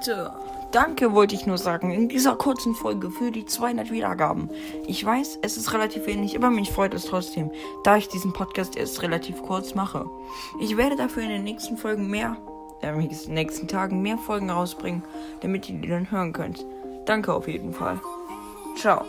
Leute, danke wollte ich nur sagen in dieser kurzen Folge für die 200 Wiedergaben. Ich weiß, es ist relativ wenig, aber mich freut es trotzdem, da ich diesen Podcast erst relativ kurz mache. Ich werde dafür in den nächsten Folgen mehr, äh, in den nächsten Tagen mehr Folgen rausbringen, damit ihr die dann hören könnt. Danke auf jeden Fall. Ciao.